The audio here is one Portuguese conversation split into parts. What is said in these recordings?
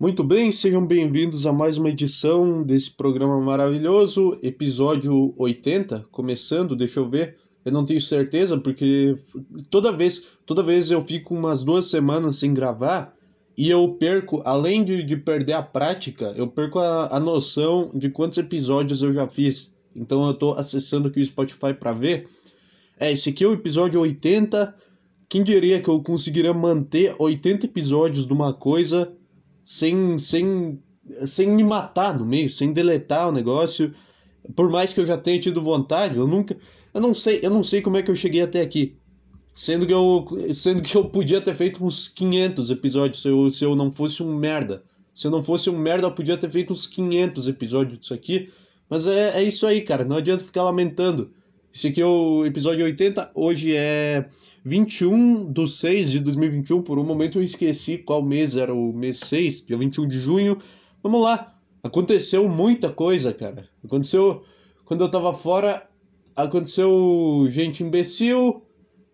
Muito bem, sejam bem-vindos a mais uma edição desse programa maravilhoso, episódio 80, começando, deixa eu ver, eu não tenho certeza porque toda vez, toda vez eu fico umas duas semanas sem gravar e eu perco, além de, de perder a prática, eu perco a, a noção de quantos episódios eu já fiz. Então eu tô acessando aqui o Spotify para ver. É, esse aqui é o episódio 80. Quem diria que eu conseguiria manter 80 episódios de uma coisa sem, sem, sem me matar no meio, sem deletar o negócio. Por mais que eu já tenha tido vontade, eu nunca. Eu não sei, eu não sei como é que eu cheguei até aqui. Sendo que eu, sendo que eu podia ter feito uns 500 episódios se eu, se eu não fosse um merda. Se eu não fosse um merda, eu podia ter feito uns 500 episódios disso aqui. Mas é, é isso aí, cara. Não adianta ficar lamentando. Esse aqui é o episódio 80. Hoje é 21 de 6 de 2021. Por um momento eu esqueci qual mês era o mês 6, dia 21 de junho. Vamos lá. Aconteceu muita coisa, cara. Aconteceu. Quando eu tava fora, aconteceu gente imbecil.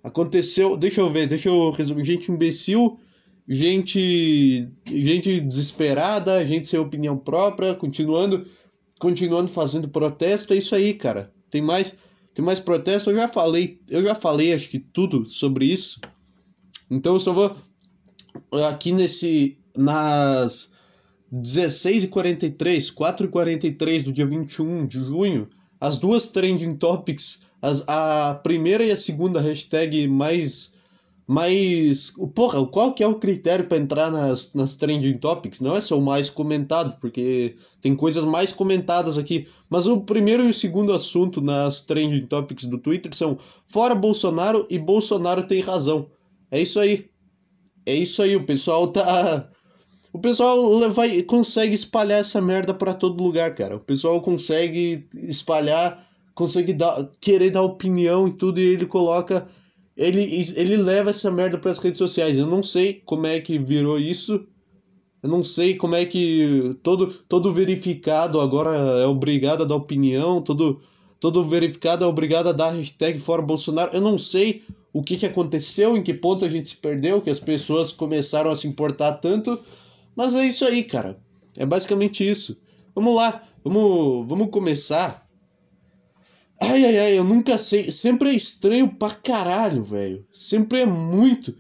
Aconteceu. Deixa eu ver, deixa eu resumir. Gente imbecil. Gente. Gente desesperada. Gente sem opinião própria. Continuando. Continuando fazendo protesto. É isso aí, cara. Tem mais tem mais protesto, eu já falei, eu já falei acho que tudo sobre isso. Então eu só vou aqui nesse nas 16h43, 4h43 do dia 21 de junho, as duas trending topics, as, a primeira e a segunda hashtag mais mas, porra, qual que é o critério para entrar nas, nas trending topics? Não é só o mais comentado, porque tem coisas mais comentadas aqui. Mas o primeiro e o segundo assunto nas trending topics do Twitter são fora Bolsonaro e Bolsonaro tem razão. É isso aí. É isso aí, o pessoal tá. O pessoal vai, consegue espalhar essa merda para todo lugar, cara. O pessoal consegue espalhar, consegue dar, querer dar opinião e tudo, e ele coloca ele, ele leva essa merda para as redes sociais. Eu não sei como é que virou isso. Eu não sei como é que todo, todo verificado agora é obrigado a dar opinião, todo, todo verificado é obrigado a dar hashtag fora Bolsonaro. Eu não sei o que, que aconteceu, em que ponto a gente se perdeu, que as pessoas começaram a se importar tanto. Mas é isso aí, cara. É basicamente isso. Vamos lá, vamos, vamos começar Ai, ai, ai, eu nunca sei. Sempre é estranho pra caralho, velho. Sempre é muito.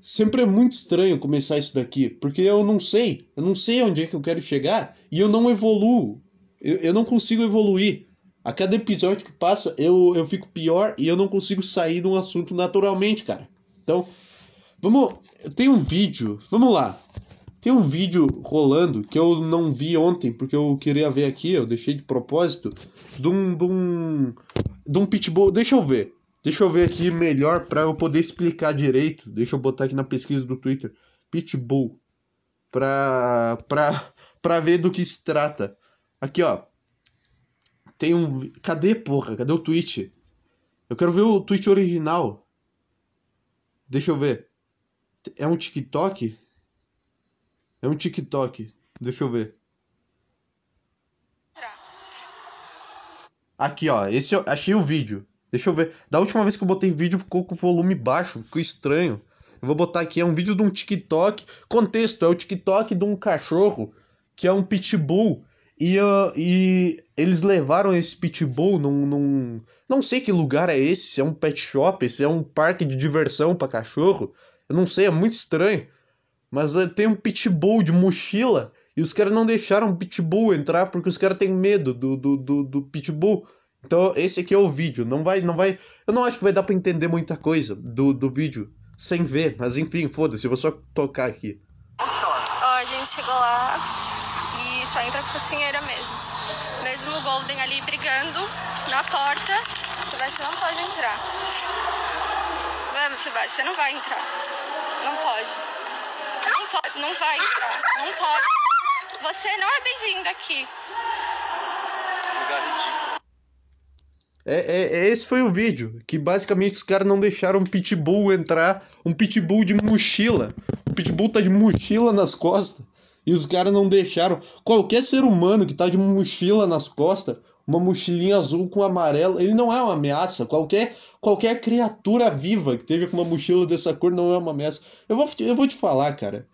Sempre é muito estranho começar isso daqui. Porque eu não sei. Eu não sei onde é que eu quero chegar. E eu não evoluo. Eu, eu não consigo evoluir. A cada episódio que passa, eu, eu fico pior e eu não consigo sair de um assunto naturalmente, cara. Então, vamos. Tem um vídeo. Vamos lá. Tem um vídeo rolando que eu não vi ontem, porque eu queria ver aqui, eu deixei de propósito, de um, de um, de um pitbull. Deixa eu ver. Deixa eu ver aqui melhor para eu poder explicar direito. Deixa eu botar aqui na pesquisa do Twitter. Pitbull. Pra, pra, pra ver do que se trata. Aqui, ó. Tem um. Cadê, porra? Cadê o tweet? Eu quero ver o tweet original. Deixa eu ver. É um TikTok? É um TikTok. Deixa eu ver. Aqui, ó. Esse eu achei o vídeo. Deixa eu ver. Da última vez que eu botei vídeo ficou com volume baixo, ficou estranho. Eu vou botar aqui, é um vídeo de um TikTok. Contexto, é o TikTok de um cachorro que é um pitbull. E, uh, e eles levaram esse pitbull num, num. Não sei que lugar é esse, se é um pet shop, se é um parque de diversão para cachorro. Eu não sei, é muito estranho. Mas uh, tem um pitbull de mochila e os caras não deixaram o pitbull entrar porque os caras têm medo do, do, do, do, pitbull. Então esse aqui é o vídeo. Não vai, não vai. Eu não acho que vai dar para entender muita coisa do, do vídeo sem ver, mas enfim, foda-se, eu vou só tocar aqui. Ó, a gente chegou lá e só entra com a focinheira mesmo. Mesmo o Golden ali brigando na porta, Sebastião não pode entrar. Vamos, Sebastião, você não vai entrar. Não pode. Não pode, não vai entrar. Não pode. Você não é bem-vindo aqui. É, é, é, esse foi o vídeo. Que basicamente os caras não deixaram um pitbull entrar. Um pitbull de mochila. O pitbull tá de mochila nas costas. E os caras não deixaram. Qualquer ser humano que tá de mochila nas costas, uma mochilinha azul com amarelo, ele não é uma ameaça. Qualquer qualquer criatura viva que teve com uma mochila dessa cor não é uma ameaça. Eu vou, eu vou te falar, cara.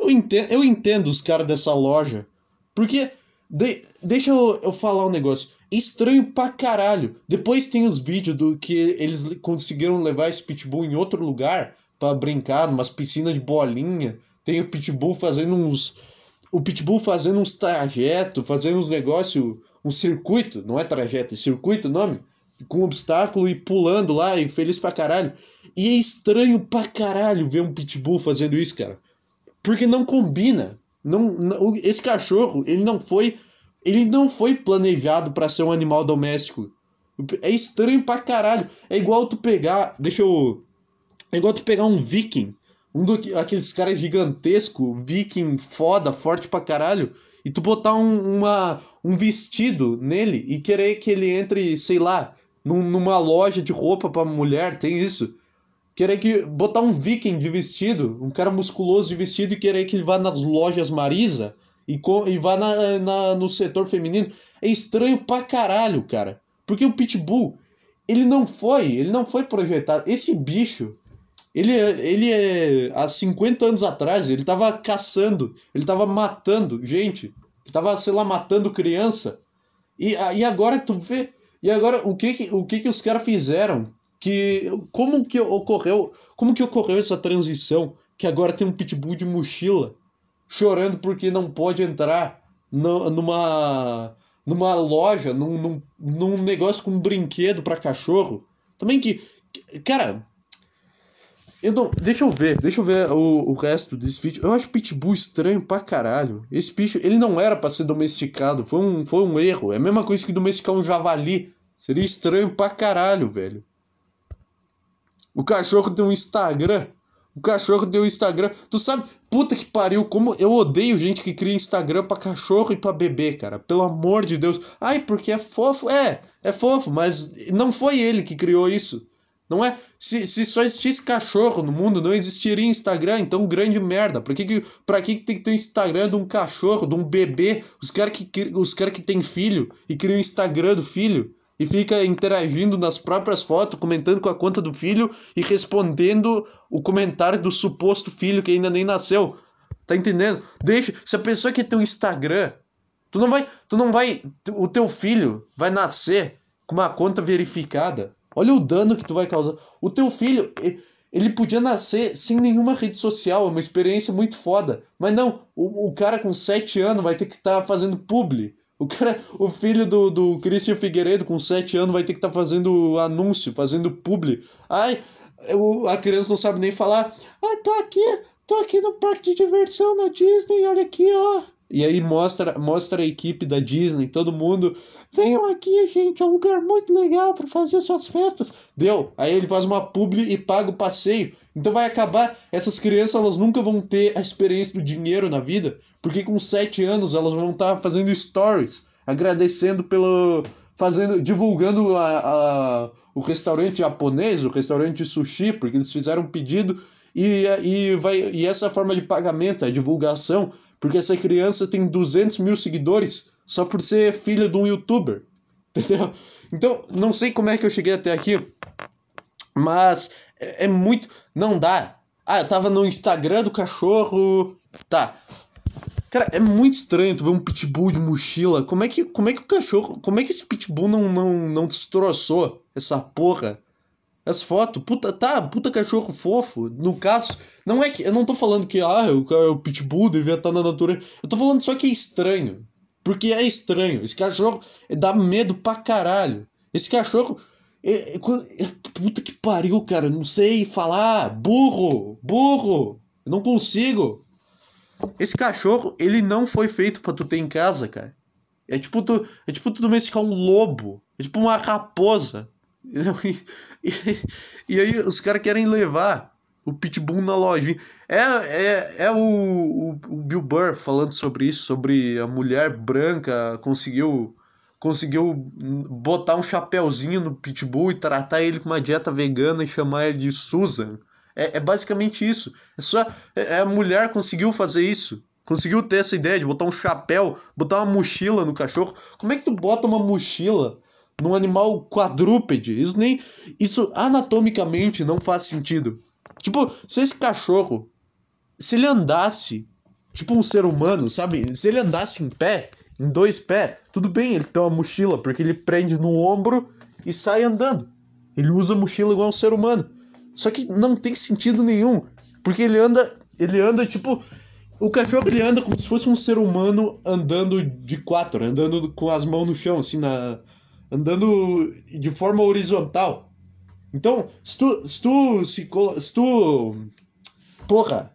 Eu entendo, eu entendo os caras dessa loja. Porque. De, deixa eu, eu falar um negócio. Estranho pra caralho. Depois tem os vídeos do que eles conseguiram levar esse pitbull em outro lugar para brincar, numas piscinas de bolinha. Tem o pitbull fazendo uns. O pitbull fazendo uns trajetos, fazendo uns negócios. Um circuito, não é trajeto, é circuito o nome? Com obstáculo e pulando lá e feliz pra caralho. E é estranho pra caralho ver um pitbull fazendo isso, cara. Porque não combina. Não, não esse cachorro, ele não foi ele não foi planejado para ser um animal doméstico. É estranho pra caralho. É igual tu pegar. Deixa eu. É igual tu pegar um viking. Um do, aqueles caras gigantesco, viking foda, forte pra caralho. E tu botar um, uma, um vestido nele e querer que ele entre, sei lá, num, numa loja de roupa pra mulher. Tem isso. Querer que. Botar um viking de vestido, um cara musculoso de vestido e querer que ele vá nas lojas Marisa e, com, e vá na, na, no setor feminino. É estranho pra caralho, cara. Porque o Pitbull, ele não foi, ele não foi projetado. Esse bicho, ele, ele é. Há 50 anos atrás, ele tava caçando, ele tava matando gente, ele tava, sei lá, matando criança. E, e agora tu vê. E agora o que, o que, que os caras fizeram? Que, como que ocorreu? Como que ocorreu essa transição? Que agora tem um pitbull de mochila chorando porque não pode entrar no, numa numa loja, num, num, num negócio com um brinquedo para cachorro. Também que, cara, eu não, deixa eu ver, deixa eu ver o, o resto desse vídeo. Eu acho Pitbull estranho pra caralho. Esse bicho, ele não era para ser domesticado, foi um, foi um erro. É a mesma coisa que domesticar um javali. Seria estranho pra caralho, velho. O cachorro tem um Instagram. O cachorro tem um Instagram. Tu sabe, Puta que pariu, como eu odeio gente que cria Instagram pra cachorro e pra bebê, cara. Pelo amor de Deus. Ai, porque é fofo. É, é fofo, mas não foi ele que criou isso. Não é? Se, se só existisse cachorro no mundo, não existiria Instagram, então grande merda. Pra que, que, pra que, que tem que ter Instagram de um cachorro, de um bebê? Os caras que, os cara que tem filho e criam Instagram do filho e fica interagindo nas próprias fotos, comentando com a conta do filho e respondendo o comentário do suposto filho que ainda nem nasceu. Tá entendendo? Deixa, se a pessoa quer ter um Instagram, tu não vai, tu não vai, o teu filho vai nascer com uma conta verificada. Olha o dano que tu vai causar. O teu filho, ele podia nascer sem nenhuma rede social, é uma experiência muito foda. Mas não, o, o cara com 7 anos vai ter que estar tá fazendo publi o cara, o filho do, do Christian Figueiredo, com 7 anos, vai ter que estar tá fazendo anúncio, fazendo publi. Ai, eu, a criança não sabe nem falar. Ai, tô aqui, tô aqui no parque de diversão na Disney, olha aqui, ó. E aí mostra, mostra a equipe da Disney, todo mundo. Venham aqui, gente, é um lugar muito legal para fazer suas festas. Deu. Aí ele faz uma publi e paga o passeio. Então vai acabar. Essas crianças elas nunca vão ter a experiência do dinheiro na vida, porque com 7 anos elas vão estar tá fazendo stories, agradecendo pelo. fazendo. divulgando a, a, o restaurante japonês, o restaurante sushi, porque eles fizeram um pedido e, e, vai, e essa forma de pagamento, a divulgação, porque essa criança tem 200 mil seguidores só por ser filha de um youtuber. Entendeu? Então, não sei como é que eu cheguei até aqui, mas é, é muito. Não dá. Ah, eu tava no Instagram do cachorro. Tá. Cara, é muito estranho tu ver um pitbull de mochila. Como é que, como é que o cachorro. Como é que esse pitbull não, não, não destroçou essa porra? As fotos, puta, tá, puta cachorro fofo. No caso, não é que. Eu não tô falando que ah, o, o pitbull devia estar na natureza. Eu tô falando só que é estranho. Porque é estranho. Esse cachorro dá medo pra caralho. Esse cachorro. É, é, é, puta que pariu, cara. Não sei falar. Burro! Burro! Não consigo. Esse cachorro, ele não foi feito para tu ter em casa, cara. É tipo tu, é tipo tu domesticar um lobo. É tipo uma raposa. E, e, e aí os caras querem levar o Pitbull na loja. É, é, é o, o, o, Bill Burr falando sobre isso, sobre a mulher branca conseguiu conseguiu botar um chapéuzinho no Pitbull e tratar ele com uma dieta vegana e chamar ele de Susan. É, é basicamente isso. É só é, é, a mulher conseguiu fazer isso. Conseguiu ter essa ideia de botar um chapéu, botar uma mochila no cachorro. Como é que tu bota uma mochila num animal quadrúpede? Isso nem isso anatomicamente não faz sentido. Tipo, se esse cachorro se ele andasse tipo um ser humano, sabe? Se ele andasse em pé, em dois pés, tudo bem, ele tem uma mochila, porque ele prende no ombro e sai andando. Ele usa a mochila igual um ser humano. Só que não tem sentido nenhum, porque ele anda, ele anda tipo o cachorro ele anda como se fosse um ser humano andando de quatro, andando com as mãos no chão, assim, na, andando de forma horizontal. Então, se tu, se tu, se, se tu, porra,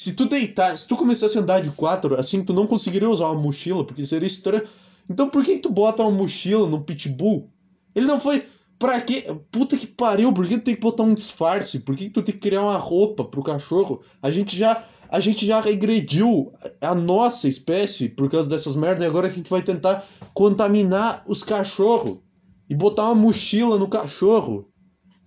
se tu deitar, se tu começasse a andar de quatro, assim, tu não conseguiria usar uma mochila, porque seria estranho. Então, por que tu bota uma mochila no pitbull? Ele não foi, pra quê? Puta que pariu, por que tu tem que botar um disfarce? Por que tu tem que criar uma roupa pro cachorro? A gente já a gente já regrediu a nossa espécie por causa dessas merdas e agora a gente vai tentar contaminar os cachorros e botar uma mochila no cachorro.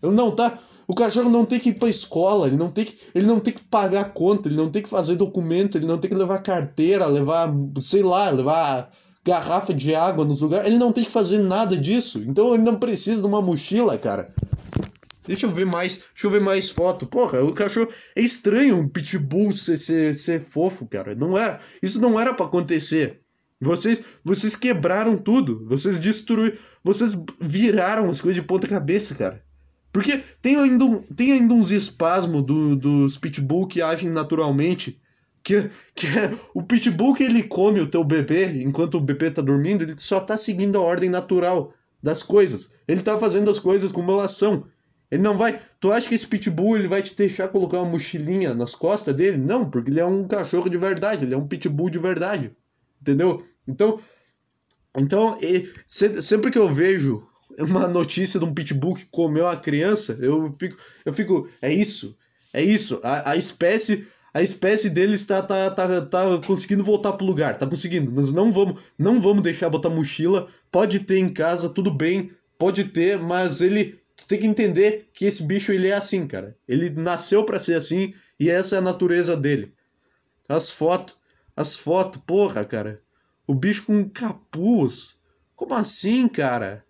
Ele não tá. O cachorro não tem que ir pra escola, ele não tem que, ele não tem que pagar conta, ele não tem que fazer documento, ele não tem que levar carteira, levar, sei lá, levar garrafa de água nos lugares. Ele não tem que fazer nada disso. Então ele não precisa de uma mochila, cara. Deixa eu ver mais. Deixa eu ver mais foto. Porra, o cachorro. É estranho um pitbull ser, ser, ser fofo, cara. Não era. Isso não era para acontecer. Vocês, vocês quebraram tudo. Vocês destruíram. Vocês viraram as coisas de ponta cabeça, cara. Porque tem ainda, tem ainda uns espasmos do, dos pitbull que agem naturalmente. Que, que é, o pitbull que ele come o teu bebê enquanto o bebê tá dormindo, ele só tá seguindo a ordem natural das coisas. Ele tá fazendo as coisas como elas são. Ele não vai. Tu acha que esse pitbull ele vai te deixar colocar uma mochilinha nas costas dele? Não, porque ele é um cachorro de verdade, ele é um pitbull de verdade. Entendeu? Então, então sempre que eu vejo uma notícia de um pitbull que comeu a criança, eu fico, eu fico, é isso, é isso. A, a espécie, a espécie dele está tá, tá, tá conseguindo voltar pro lugar, tá conseguindo. Mas não vamos, não vamos deixar botar mochila. Pode ter em casa, tudo bem, pode ter, mas ele tu tem que entender que esse bicho ele é assim, cara. Ele nasceu para ser assim e essa é a natureza dele. As fotos, as fotos, porra, cara. O bicho com capuz. Como assim, cara?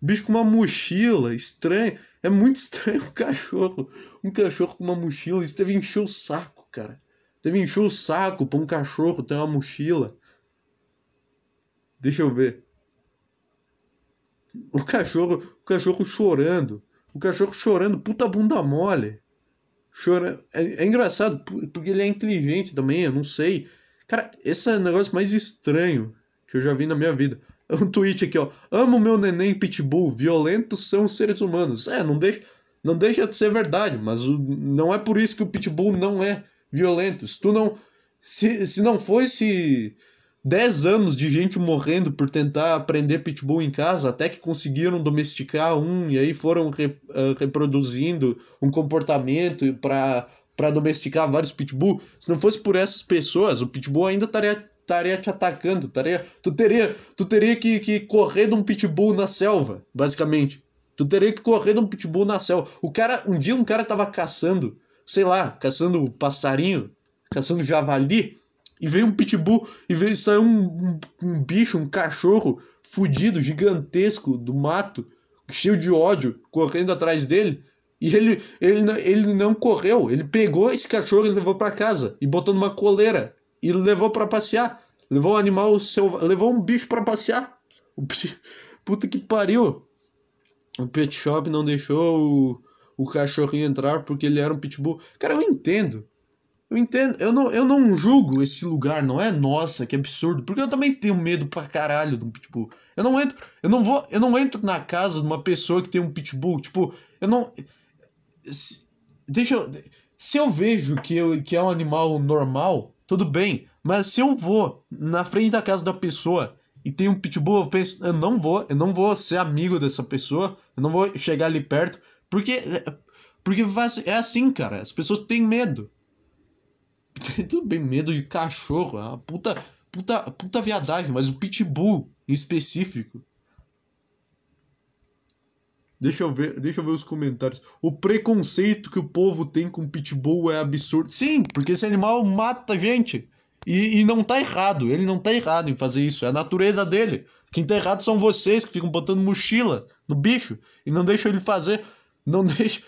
Bicho com uma mochila, estranho. É muito estranho um cachorro. Um cachorro com uma mochila. Isso deve encher o saco, cara. Deve encher o saco pra um cachorro ter uma mochila. Deixa eu ver. O cachorro, o cachorro chorando. O cachorro chorando, puta bunda mole. Chora... É, é engraçado, porque ele é inteligente também, eu não sei. Cara, esse é o negócio mais estranho que eu já vi na minha vida. Um tweet aqui, ó. Amo meu neném pitbull, violentos são seres humanos. É, não deixa, não deixa de ser verdade, mas o, não é por isso que o pitbull não é violento. Se tu não. Se, se não fosse 10 anos de gente morrendo por tentar aprender pitbull em casa, até que conseguiram domesticar um e aí foram re, uh, reproduzindo um comportamento para para domesticar vários pitbull. Se não fosse por essas pessoas, o pitbull ainda estaria estaria te atacando, estaria, tu teria, tu teria que, que correr de um pitbull na selva, basicamente. Tu teria que correr de um pitbull na selva. O cara, um dia um cara tava caçando, sei lá, caçando passarinho, caçando javali, e veio um pitbull, e veio saiu um, um, um bicho, um cachorro fudido, gigantesco do mato, cheio de ódio, correndo atrás dele. E ele, ele, ele não correu, ele pegou esse cachorro e levou para casa e botou numa coleira e levou para passear. Levou um animal selvagem, levou um bicho para passear. Puta que pariu. O pet shop não deixou o, o cachorrinho entrar porque ele era um pitbull. Cara, eu entendo. Eu entendo, eu não, eu não julgo esse lugar, não é nossa, que absurdo, porque eu também tenho medo pra caralho de um pitbull. Eu não entro, eu não vou, eu não entro na casa de uma pessoa que tem um pitbull, tipo, eu não se, deixa eu, se eu vejo que, eu, que é um animal normal, tudo bem, mas se eu vou na frente da casa da pessoa e tem um pitbull, eu penso, eu não vou, eu não vou ser amigo dessa pessoa, eu não vou chegar ali perto, porque porque é assim, cara, as pessoas têm medo. Tudo bem, medo de cachorro, é uma puta, puta, puta viadagem, mas o pitbull em específico. Deixa eu ver, deixa eu ver os comentários. O preconceito que o povo tem com pitbull é absurdo. Sim, porque esse animal mata gente. E, e não tá errado, ele não tá errado em fazer isso, é a natureza dele. Quem tá errado são vocês que ficam botando mochila no bicho e não deixam ele fazer, não deixa,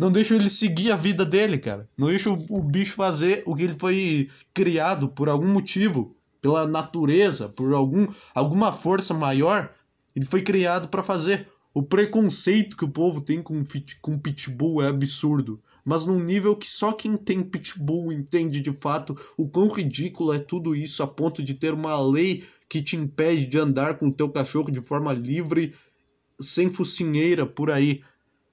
Não deixam ele seguir a vida dele, cara. Não deixam o, o bicho fazer o que ele foi criado por algum motivo, pela natureza, por algum, alguma força maior. Ele foi criado para fazer. O preconceito que o povo tem com, com pitbull é absurdo. Mas num nível que só quem tem pitbull entende de fato o quão ridículo é tudo isso a ponto de ter uma lei que te impede de andar com o teu cachorro de forma livre, sem focinheira por aí.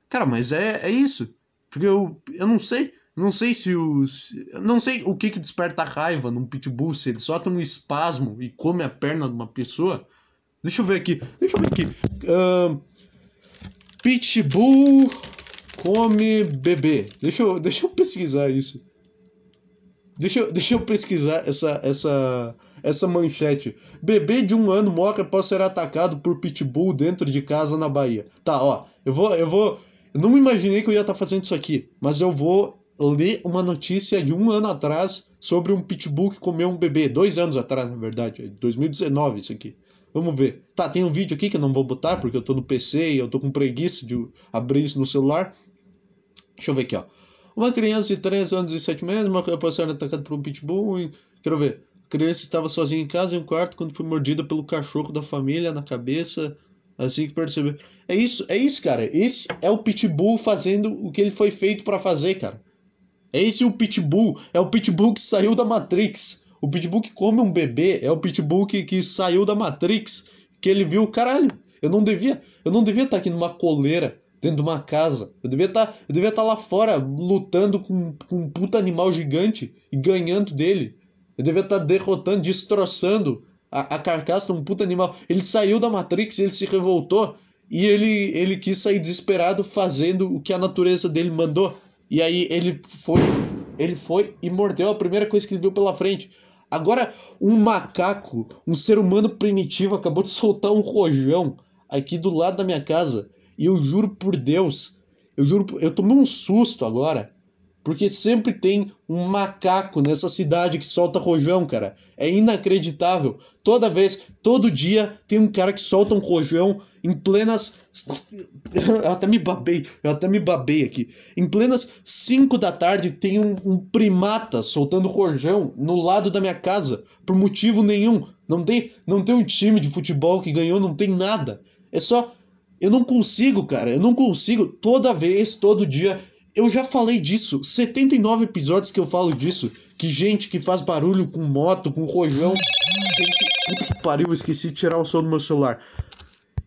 Cara, mas é, é isso. Porque eu, eu não sei. Não sei se os. Não sei o que, que desperta raiva num pitbull, se ele solta um espasmo e come a perna de uma pessoa. Deixa eu ver aqui. Deixa eu ver aqui. Uh, pitbull come bebê. Deixa eu, deixa eu pesquisar isso. Deixa eu, deixa eu pesquisar essa, essa, essa manchete. Bebê de um ano morre após ser atacado por pitbull dentro de casa na Bahia. Tá, ó. Eu vou. Eu vou. Eu não imaginei que eu ia estar tá fazendo isso aqui, mas eu vou ler uma notícia de um ano atrás sobre um pitbull que comeu um bebê. Dois anos atrás, na verdade. 2019 isso aqui. Vamos ver. Tá, tem um vídeo aqui que eu não vou botar porque eu tô no PC e eu tô com preguiça de abrir isso no celular. Deixa eu ver aqui, ó. Uma criança de 3 anos e 7 meses após ser atacada por um pitbull e... Quero ver. A criança estava sozinha em casa em um quarto quando foi mordida pelo cachorro da família na cabeça. Assim que percebeu. É isso, é isso, cara. Esse é o pitbull fazendo o que ele foi feito para fazer, cara. É esse o pitbull. É o pitbull que saiu da Matrix. O pitbull que come um bebê é o pitbull que, que saiu da Matrix. Que ele viu, caralho, eu não devia, eu não devia estar aqui numa coleira dentro de uma casa. Eu devia estar, eu devia estar lá fora lutando com, com um puta animal gigante e ganhando dele. Eu devia estar derrotando, destroçando a, a carcaça de um puta animal. Ele saiu da Matrix, ele se revoltou e ele, ele quis sair desesperado fazendo o que a natureza dele mandou. E aí ele foi, ele foi e mordeu a primeira coisa que ele viu pela frente. Agora, um macaco, um ser humano primitivo, acabou de soltar um rojão aqui do lado da minha casa. E eu juro por Deus, eu juro, eu tomei um susto agora. Porque sempre tem um macaco nessa cidade que solta rojão, cara. É inacreditável. Toda vez, todo dia, tem um cara que solta um rojão em plenas. Eu até me babei, eu até me babei aqui. Em plenas 5 da tarde tem um, um, primata soltando rojão no lado da minha casa, por motivo nenhum. Não tem, não tem um time de futebol que ganhou, não tem nada. É só. Eu não consigo, cara. Eu não consigo. Toda vez, todo dia. Eu já falei disso. 79 episódios que eu falo disso. Que gente que faz barulho com moto, com rojão. Puta que pariu, esqueci de tirar o som do meu celular.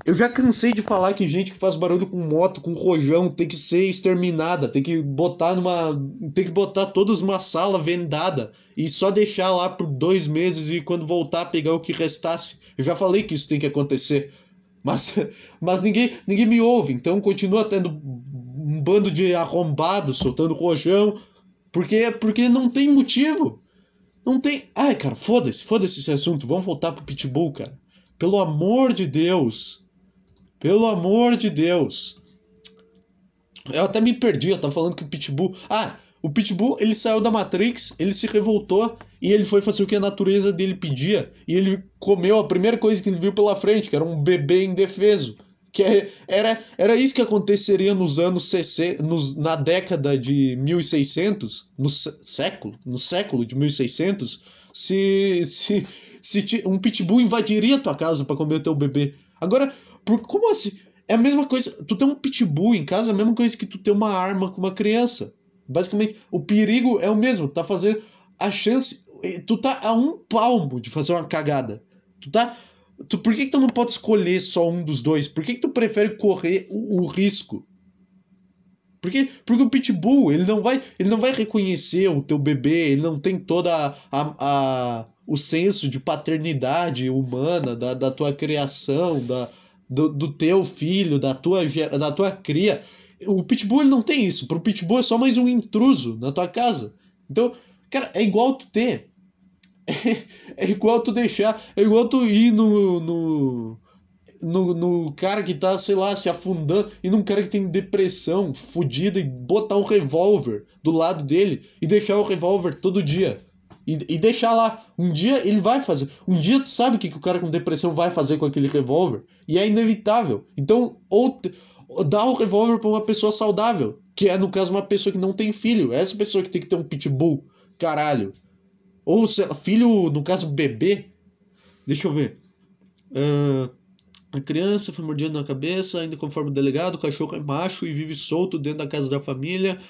Eu já cansei de falar que gente que faz barulho com moto, com rojão, tem que ser exterminada, tem que botar numa. tem que botar todos numa sala vendada e só deixar lá por dois meses e quando voltar pegar o que restasse. Eu já falei que isso tem que acontecer. Mas, mas ninguém, ninguém me ouve, então continua tendo um bando de arrombados soltando rojão, porque, porque não tem motivo. Não tem. Ai, cara, foda-se, foda-se esse assunto. Vamos voltar pro Pitbull, cara. Pelo amor de Deus. Pelo amor de Deus. Eu até me perdi, eu tava falando que o Pitbull. Ah, o Pitbull ele saiu da Matrix, ele se revoltou e ele foi fazer o que a natureza dele pedia. E ele comeu a primeira coisa que ele viu pela frente, que era um bebê indefeso. Que é, era, era isso que aconteceria nos anos 60, nos, na década de 1600, no século, no século de 1600, se, se, se um pitbull invadiria tua casa para comer teu bebê. Agora, por, como assim? É a mesma coisa. Tu tem um pitbull em casa, é a mesma coisa que tu ter uma arma com uma criança. Basicamente, o perigo é o mesmo. Tá fazendo. A chance. Tu tá a um palmo de fazer uma cagada. Tu tá. Tu, por que, que tu não pode escolher só um dos dois? Por que, que tu prefere correr o, o risco? Porque, porque o pitbull, ele não vai, ele não vai reconhecer o teu bebê, ele não tem toda a, a, a o senso de paternidade humana da, da tua criação, da, do, do teu filho, da tua, da tua cria. O Pitbull ele não tem isso. Pro Pitbull é só mais um intruso na tua casa. Então, cara, é igual tu ter. É, é igual tu deixar. É igual tu ir no, no, no, no, cara que tá, sei lá, se afundando. E num cara que tem depressão fodida e botar um revólver do lado dele e deixar o revólver todo dia. E, e deixar lá. Um dia ele vai fazer. Um dia tu sabe o que, que o cara com depressão vai fazer com aquele revólver. E é inevitável. Então, ou, dá o revólver para uma pessoa saudável, que é, no caso, uma pessoa que não tem filho. Essa pessoa que tem que ter um pitbull, caralho. Ou filho, no caso, bebê. Deixa eu ver. Uh, a criança foi mordida na cabeça, ainda conforme o delegado, o cachorro é macho e vive solto dentro da casa da família.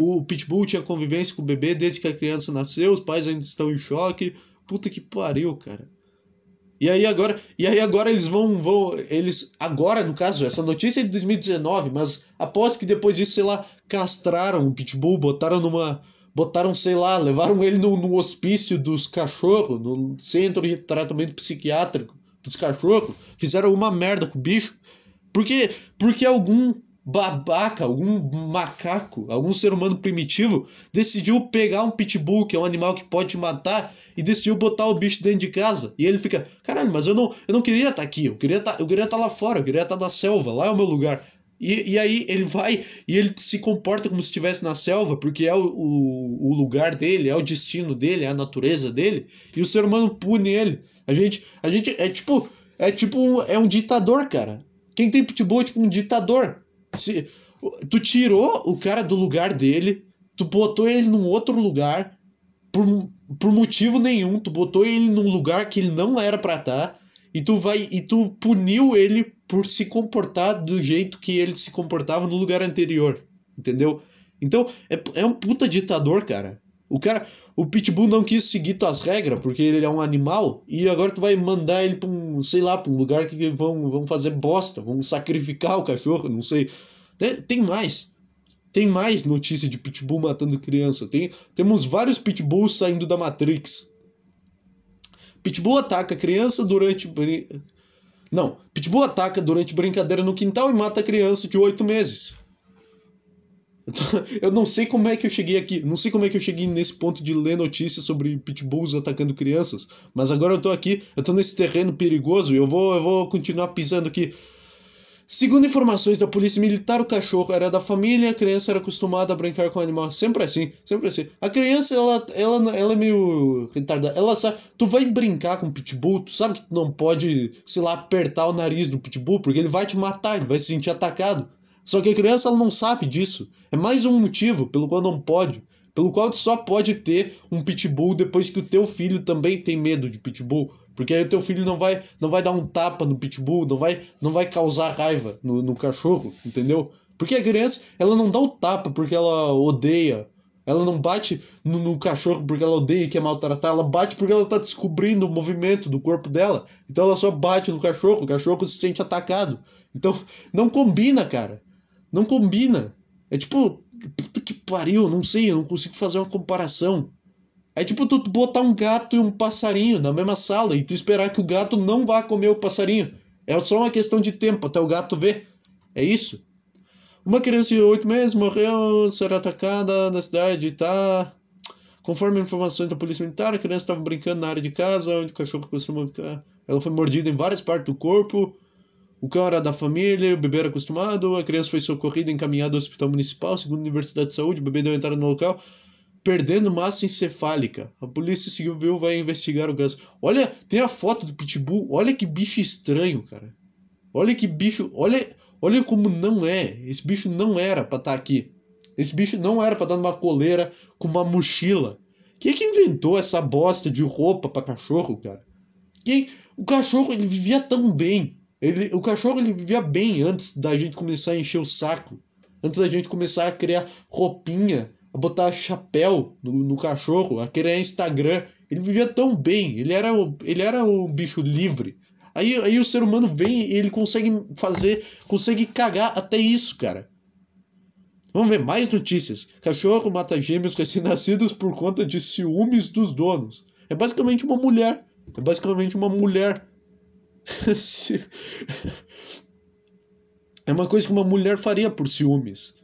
O pitbull tinha convivência com o bebê desde que a criança nasceu, os pais ainda estão em choque. Puta que pariu, cara. E aí agora, e aí agora eles vão, vão, eles agora no caso, essa notícia é de 2019, mas aposto que depois disso, sei lá, castraram o pitbull, botaram numa, botaram, sei lá, levaram ele no, no hospício dos cachorros, no centro de tratamento psiquiátrico dos cachorros, fizeram uma merda com o bicho. Porque porque algum babaca, algum macaco, algum ser humano primitivo decidiu pegar um pitbull, que é um animal que pode matar, e decidiu botar o bicho dentro de casa. E ele fica, caralho, mas eu não, eu não queria estar tá aqui, eu queria tá, eu queria estar tá lá fora, eu queria estar na selva, lá é o meu lugar. E, e aí ele vai e ele se comporta como se estivesse na selva, porque é o, o, o, lugar dele, é o destino dele, é a natureza dele, e o ser humano pune ele. A gente, a gente é tipo, é tipo, é um ditador, cara. Quem tem pitbull é tipo um ditador. Se, tu tirou o cara do lugar dele, tu botou ele num outro lugar, por, por motivo nenhum, tu botou ele num lugar que ele não era para estar tá, e tu vai e tu puniu ele por se comportar do jeito que ele se comportava no lugar anterior, entendeu? Então, é, é um puta ditador, cara. O cara, o Pitbull não quis seguir tuas regras porque ele é um animal e agora tu vai mandar ele pra um, sei lá, pra um lugar que vão, vão fazer bosta, vão sacrificar o cachorro, não sei. Tem, tem mais. Tem mais notícia de pitbull matando criança. Tem, temos vários pitbulls saindo da Matrix. Pitbull ataca criança durante. Não, pitbull ataca durante brincadeira no quintal e mata criança de 8 meses. Eu não sei como é que eu cheguei aqui, não sei como é que eu cheguei nesse ponto de ler notícias sobre pitbulls atacando crianças, mas agora eu tô aqui, eu tô nesse terreno perigoso e eu vou, eu vou continuar pisando aqui. Segundo informações da polícia militar, o cachorro era da família, a criança era acostumada a brincar com o animal. Sempre assim, sempre assim. A criança, ela, ela, ela é meio retardada. Ela sabe, tu vai brincar com o pitbull, tu sabe que tu não pode, sei lá, apertar o nariz do pitbull, porque ele vai te matar, ele vai se sentir atacado. Só que a criança, ela não sabe disso. É mais um motivo pelo qual não pode. Pelo qual tu só pode ter um pitbull depois que o teu filho também tem medo de pitbull. Porque aí o teu filho não vai, não vai dar um tapa no pitbull, não vai, não vai causar raiva no, no cachorro, entendeu? Porque a criança, ela não dá o tapa porque ela odeia. Ela não bate no, no cachorro porque ela odeia e quer maltratar. Ela bate porque ela está descobrindo o movimento do corpo dela. Então ela só bate no cachorro. O cachorro se sente atacado. Então não combina, cara. Não combina. É tipo, puta que pariu, não sei, eu não consigo fazer uma comparação. É tipo tu botar um gato e um passarinho na mesma sala e tu esperar que o gato não vá comer o passarinho. É só uma questão de tempo até o gato ver. É isso. Uma criança de 8 meses morreu, será atacada na cidade, tá? Conforme informações da polícia militar, a criança estava brincando na área de casa, onde o cachorro costuma ficar. Ela foi mordida em várias partes do corpo. O cão era da família, o bebê era acostumado. A criança foi socorrida e encaminhada ao hospital municipal. Segundo a Universidade de Saúde, o bebê deu entrada no local perdendo massa encefálica. A polícia civil vai investigar o caso. Olha, tem a foto do pitbull. Olha que bicho estranho, cara. Olha que bicho, olha, olha como não é. Esse bicho não era para estar tá aqui. Esse bicho não era para estar numa coleira com uma mochila. Quem é que inventou essa bosta de roupa para cachorro, cara? Quem? O cachorro ele vivia tão bem. Ele, o cachorro ele vivia bem antes da gente começar a encher o saco. Antes da gente começar a criar roupinha a botar chapéu no, no cachorro, a querer Instagram. Ele vivia tão bem, ele era, ele era um bicho livre. Aí, aí o ser humano vem e ele consegue fazer, consegue cagar até isso, cara. Vamos ver mais notícias. Cachorro mata gêmeos recém-nascidos por conta de ciúmes dos donos. É basicamente uma mulher. É basicamente uma mulher. É uma coisa que uma mulher faria por ciúmes.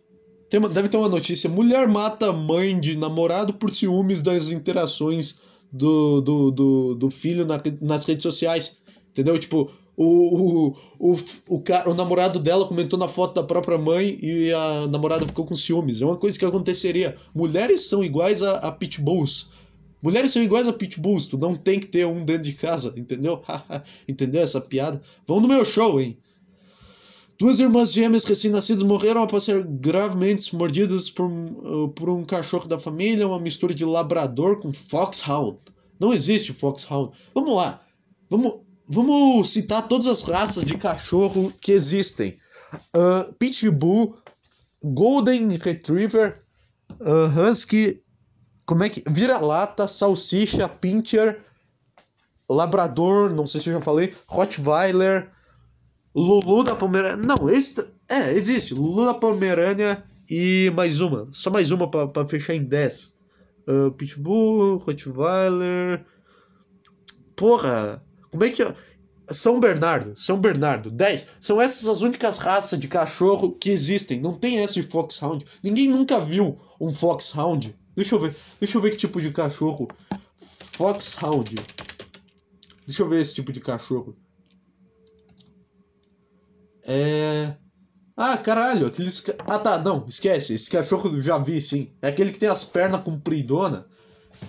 Tem uma, deve ter uma notícia: mulher mata mãe de namorado por ciúmes das interações do, do, do, do filho na, nas redes sociais. Entendeu? Tipo, o, o, o, o, cara, o namorado dela comentou na foto da própria mãe e a namorada ficou com ciúmes. É uma coisa que aconteceria. Mulheres são iguais a, a pitbulls. Mulheres são iguais a pitbulls. Tu não tem que ter um dentro de casa, entendeu? entendeu essa piada? Vão no meu show, hein? Duas irmãs gêmeas recém-nascidas morreram após ser gravemente mordidas por, uh, por um cachorro da família, uma mistura de labrador com foxhound. Não existe foxhound. Vamos lá. Vamos, vamos citar todas as raças de cachorro que existem. Uh, Pitbull, Golden Retriever, uh, Husky, como é que vira-lata, salsicha, pincher, labrador, não sei se eu já falei, Rottweiler, Lulu da Pomerânia. Não, esse é, existe, Lulu da Pomerânia e mais uma, só mais uma para fechar em 10. Uh, Pitbull, Rottweiler. Porra, como é que são Bernardo, São Bernardo, 10. São essas as únicas raças de cachorro que existem. Não tem essa de Foxhound. Ninguém nunca viu um Foxhound. Deixa eu ver. Deixa eu ver que tipo de cachorro. Foxhound. Deixa eu ver esse tipo de cachorro. É. Ah, caralho, aqueles. Ah, tá, não, esquece. Esse cachorro eu já vi, sim. É aquele que tem as pernas compridonas.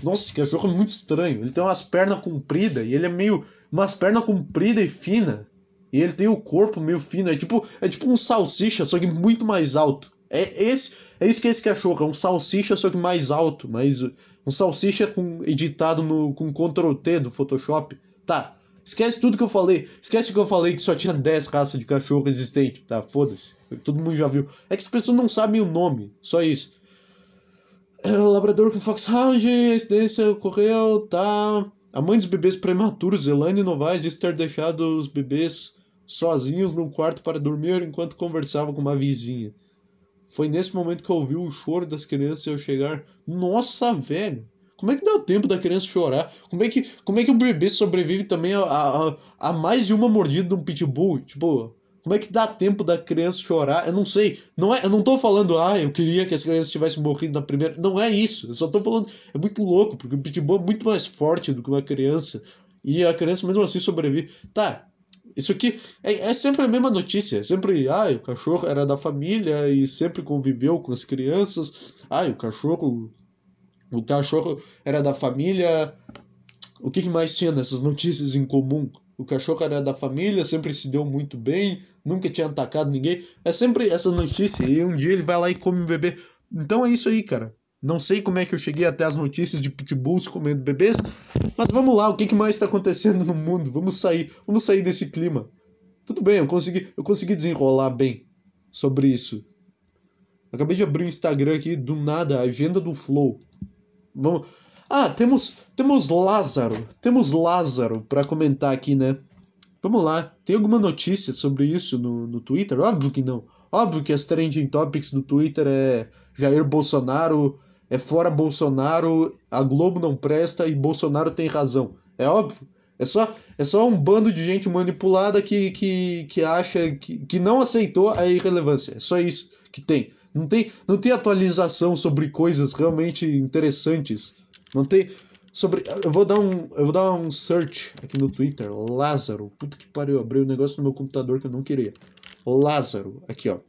Nossa, esse cachorro é muito estranho. Ele tem umas pernas compridas e ele é meio. umas pernas compridas e fina. E ele tem o corpo meio fino. É tipo, é tipo um salsicha, só que muito mais alto. É esse, é isso que é esse cachorro. É um salsicha, só que mais alto. Mas um salsicha com, editado no, com Ctrl T do Photoshop. Tá. Esquece tudo que eu falei. Esquece que eu falei que só tinha 10 raças de cachorro existentes. Tá, foda-se. Todo mundo já viu. É que as pessoas não sabem o nome. Só isso. É, labrador com Foxhound, incidência ocorreu, tá. A mãe dos bebês prematuros, Elaine Novaes, disse ter deixado os bebês sozinhos num quarto para dormir enquanto conversava com uma vizinha. Foi nesse momento que eu ouvi o choro das crianças ao chegar. Nossa, velho! Como é que dá tempo da criança chorar? Como é que, como é que o bebê sobrevive também a, a, a mais de uma mordida de um pitbull? Tipo, como é que dá tempo da criança chorar? Eu não sei. Não é, eu não tô falando, ah, eu queria que as crianças tivessem morrido na primeira. Não é isso. Eu só tô falando. É muito louco, porque o pitbull é muito mais forte do que uma criança. E a criança mesmo assim sobrevive. Tá. Isso aqui é, é sempre a mesma notícia. É sempre, ah, o cachorro era da família e sempre conviveu com as crianças. Ah, o cachorro o cachorro era da família. O que, mais tinha nessas notícias em comum? O cachorro era da família, sempre se deu muito bem, nunca tinha atacado ninguém. É sempre essa notícia. E um dia ele vai lá e come o bebê. Então é isso aí, cara. Não sei como é que eu cheguei até as notícias de pitbulls comendo bebês, mas vamos lá, o que, mais está acontecendo no mundo? Vamos sair, vamos sair desse clima. Tudo bem, eu consegui, eu consegui desenrolar bem sobre isso. Acabei de abrir o Instagram aqui, do nada, a agenda do Flow. Vamos. Ah, temos temos Lázaro. Temos Lázaro para comentar aqui, né? Vamos lá. Tem alguma notícia sobre isso no, no Twitter? Óbvio que não. Óbvio que as trending topics do Twitter é Jair Bolsonaro, é fora Bolsonaro, a Globo não presta e Bolsonaro tem razão. É óbvio. É só, é só um bando de gente manipulada que, que, que acha que, que não aceitou a irrelevância. É só isso que tem. Não tem, não tem atualização sobre coisas realmente interessantes. Não tem sobre eu vou dar um eu vou dar um search aqui no Twitter, Lázaro. Puta que pariu, abri um negócio no meu computador que eu não queria. Lázaro, aqui ó.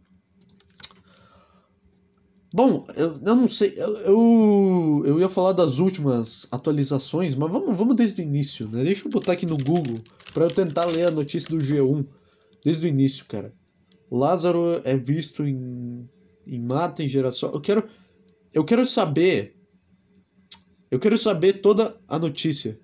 Bom, eu, eu não sei, eu, eu, eu ia falar das últimas atualizações, mas vamos, vamos desde o início, né? Deixa eu botar aqui no Google para eu tentar ler a notícia do G1 desde o início, cara. Lázaro é visto em em mata, em geração. Eu quero, eu quero saber. Eu quero saber toda a notícia.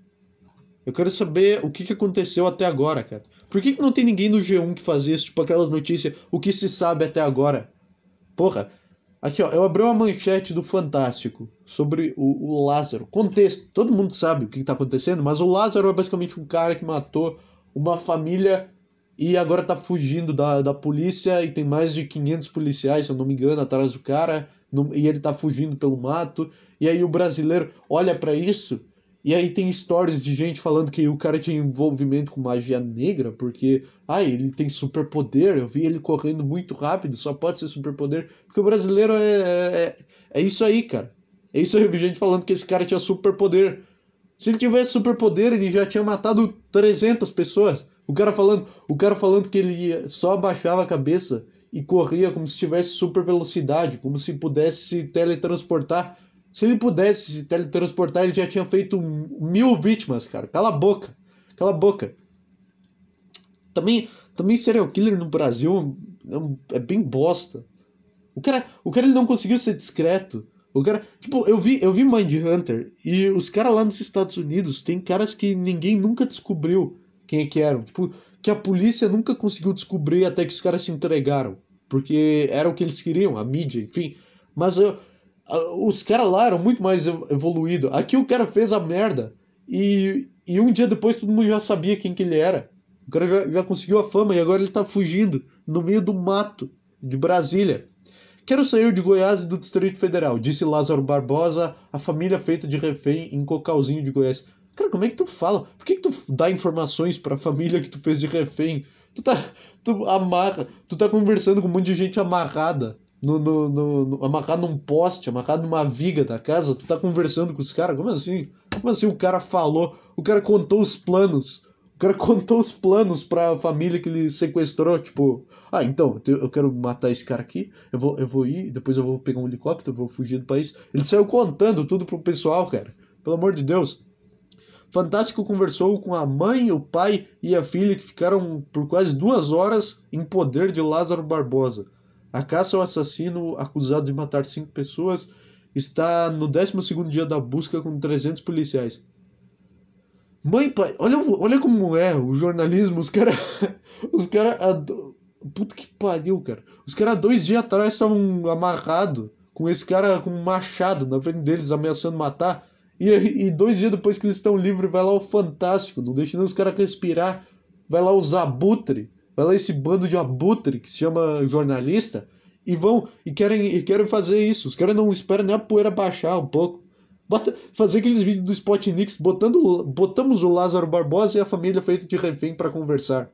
Eu quero saber o que, que aconteceu até agora, cara. Por que, que não tem ninguém no G1 que faz isso? Tipo aquelas notícias, o que se sabe até agora? Porra, aqui ó, eu abri uma manchete do Fantástico sobre o, o Lázaro. Contexto, todo mundo sabe o que, que tá acontecendo, mas o Lázaro é basicamente um cara que matou uma família e agora tá fugindo da, da polícia e tem mais de 500 policiais, se eu não me engano, atrás do cara, no, e ele tá fugindo pelo mato. E aí o brasileiro olha para isso e aí tem stories de gente falando que o cara tinha envolvimento com magia negra, porque, ai, ele tem superpoder, eu vi ele correndo muito rápido, só pode ser superpoder, porque o brasileiro é, é, é, é isso aí, cara. É isso aí, eu vi gente falando que esse cara tinha superpoder. Se ele tivesse superpoder, ele já tinha matado 300 pessoas. O cara falando, o cara falando que ele só abaixava a cabeça e corria como se tivesse super velocidade, como se pudesse se teletransportar. Se ele pudesse se teletransportar, ele já tinha feito mil vítimas, cara. Cala a boca. Cala a boca. Também, também serial killer no Brasil é, é bem bosta. O cara, o cara ele não conseguiu ser discreto. O cara, tipo, eu vi, eu vi Mind Hunter e os caras lá nos Estados Unidos tem caras que ninguém nunca descobriu quem é que eram. Tipo, que a polícia nunca conseguiu descobrir até que os caras se entregaram. Porque era o que eles queriam, a mídia, enfim. Mas eu, os caras lá eram muito mais evoluídos. Aqui o cara fez a merda. E, e um dia depois todo mundo já sabia quem que ele era. O cara já, já conseguiu a fama e agora ele tá fugindo no meio do mato de Brasília. Quero sair de Goiás e do Distrito Federal, disse Lázaro Barbosa, a família feita de refém em Cocalzinho de Goiás. Cara, como é que tu fala? Por que, que tu dá informações pra família que tu fez de refém? Tu tá. Tu amarra. Tu tá conversando com um monte de gente amarrada. No, no, no, amarrado num poste, amarrado numa viga da casa, tu tá conversando com os caras? Como assim? Como assim o cara falou? O cara contou os planos cara contou os planos pra família que ele sequestrou, tipo, ah, então, eu quero matar esse cara aqui, eu vou, eu vou ir, depois eu vou pegar um helicóptero, vou fugir do país. Ele saiu contando tudo pro pessoal, cara. Pelo amor de Deus. Fantástico conversou com a mãe, o pai e a filha que ficaram por quase duas horas em poder de Lázaro Barbosa. A caça ao assassino acusado de matar cinco pessoas está no 12 segundo dia da busca com 300 policiais. Mãe, pai, olha, olha como é o jornalismo. Os caras. Os caras. Puta que pariu, cara. Os caras dois dias atrás estavam amarrados com esse cara com um machado na frente deles, ameaçando matar. E, e dois dias depois que eles estão livres, vai lá o Fantástico, não deixa nem os caras respirar. Vai lá os abutre, vai lá esse bando de abutre que se chama jornalista e vão e querem, e querem fazer isso. Os caras não esperam nem a poeira baixar um pouco. Bota, fazer aqueles vídeos do Spotnix botando, botamos o Lázaro Barbosa e a família feita de refém para conversar.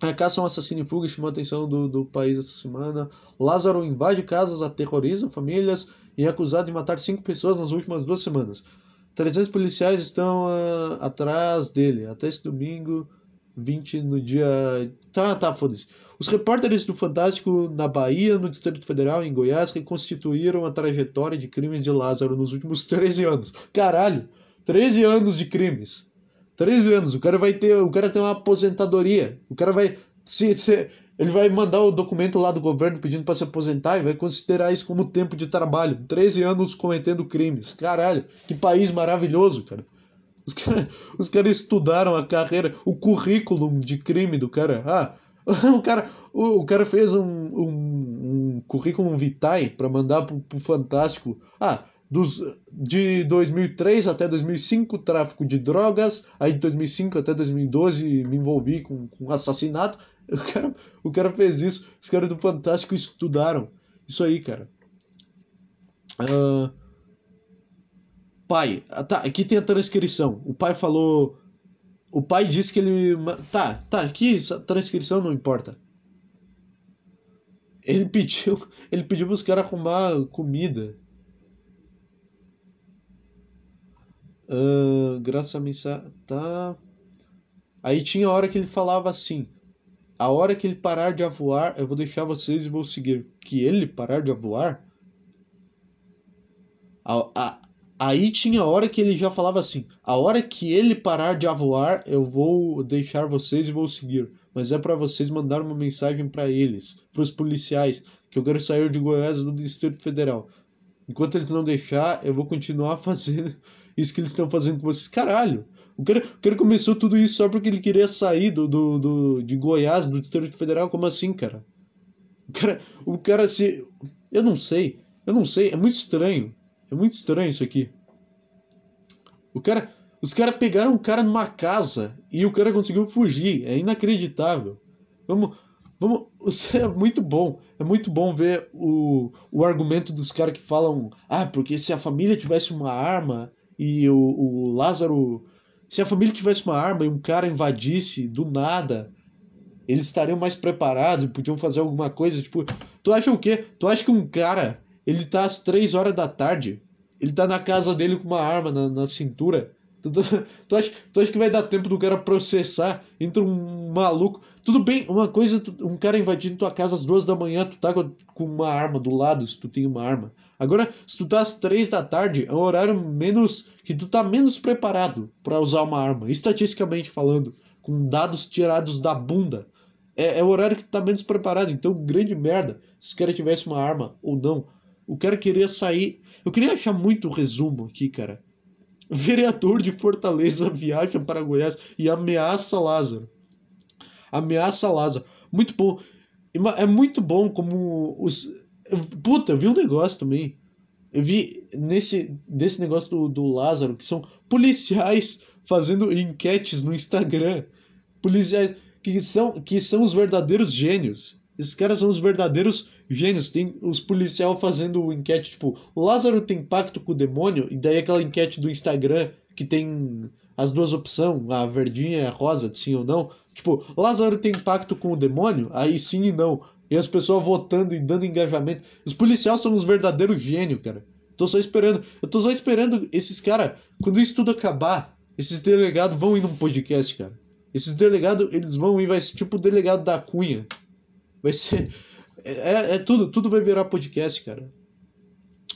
A caça a um assassino em fuga chamou a atenção do, do país essa semana. Lázaro invade casas, aterroriza famílias e é acusado de matar cinco pessoas nas últimas duas semanas. 300 policiais estão uh, atrás dele. Até esse domingo, 20 no dia. Tá, tá, foda-se. Os repórteres do Fantástico na Bahia, no Distrito Federal em Goiás reconstituíram a trajetória de crimes de Lázaro nos últimos 13 anos. Caralho! 13 anos de crimes. 13 anos. O cara vai ter, o cara tem uma aposentadoria. O cara vai se, se ele vai mandar o documento lá do governo pedindo para se aposentar e vai considerar isso como tempo de trabalho. 13 anos cometendo crimes. Caralho, que país maravilhoso, cara. Os caras cara estudaram a carreira, o currículo de crime do cara. Ah, o cara, o, o cara fez um, um, um currículo vitae para mandar pro, pro Fantástico. Ah, dos, de 2003 até 2005, tráfico de drogas. Aí de 2005 até 2012 me envolvi com, com assassinato. O cara, o cara fez isso. Os caras do Fantástico estudaram. Isso aí, cara. Uh, pai, ah, tá, aqui tem a transcrição. O pai falou o pai disse que ele. Tá, tá, aqui, transcrição não importa. Ele pediu. Ele pediu pros caras arrumar comida. Uh, graças a mensagem. Tá. Aí tinha a hora que ele falava assim. A hora que ele parar de voar, eu vou deixar vocês e vou seguir. Que ele parar de voar? A, a, Aí tinha hora que ele já falava assim: a hora que ele parar de avoar, eu vou deixar vocês e vou seguir. Mas é para vocês mandar uma mensagem para eles, para os policiais, que eu quero sair de Goiás do Distrito Federal. Enquanto eles não deixar, eu vou continuar fazendo isso que eles estão fazendo com vocês. Caralho! O cara, o cara começou tudo isso só porque ele queria sair do, do, do, de Goiás, do Distrito Federal. Como assim, cara? O cara, o cara se. Eu não sei. Eu não sei. É muito estranho. É muito estranho isso aqui. O cara, os caras pegaram o cara numa casa e o cara conseguiu fugir. É inacreditável. Vamos, vamos, é muito bom. É muito bom ver o, o argumento dos caras que falam: ah, porque se a família tivesse uma arma e o, o Lázaro. Se a família tivesse uma arma e um cara invadisse do nada, eles estariam mais preparados, podiam fazer alguma coisa. Tipo, tu acha o quê? Tu acha que um cara, ele tá às três horas da tarde ele tá na casa dele com uma arma na, na cintura. Tu, tu, tu, acha, tu acha que vai dar tempo do cara processar? Entra um maluco. Tudo bem, uma coisa, um cara invadindo tua casa às duas da manhã, tu tá com, uma arma do lado, se tu tem uma arma. Agora, se tu tá às três da tarde, é um horário menos. que tu tá menos preparado para usar uma arma, estatisticamente falando, com dados tirados da bunda. É, é o horário que tá menos preparado. Então, grande merda. Se o cara tivesse uma arma ou não. O cara queria sair. Eu queria achar muito resumo aqui, cara. Vereador de Fortaleza viaja para Goiás e ameaça Lázaro. Ameaça Lázaro. Muito bom. É muito bom como os. Puta, eu vi um negócio também. Eu vi nesse desse negócio do, do Lázaro, que são policiais fazendo enquetes no Instagram. Policiais que são, que são os verdadeiros gênios. Esses caras são os verdadeiros gênios. Tem os policiais fazendo enquete, tipo, Lázaro tem pacto com o demônio? E daí aquela enquete do Instagram que tem as duas opções, a verdinha e a rosa, sim ou não. Tipo, Lázaro tem pacto com o demônio? Aí sim e não. E as pessoas votando e dando engajamento. Os policiais são os verdadeiros gênios, cara. Tô só esperando. Eu tô só esperando esses caras, quando isso tudo acabar, esses delegados vão ir num podcast, cara. Esses delegados, eles vão ir, vai ser tipo o delegado da Cunha. Vai ser. É, é, é tudo, tudo vai virar podcast, cara.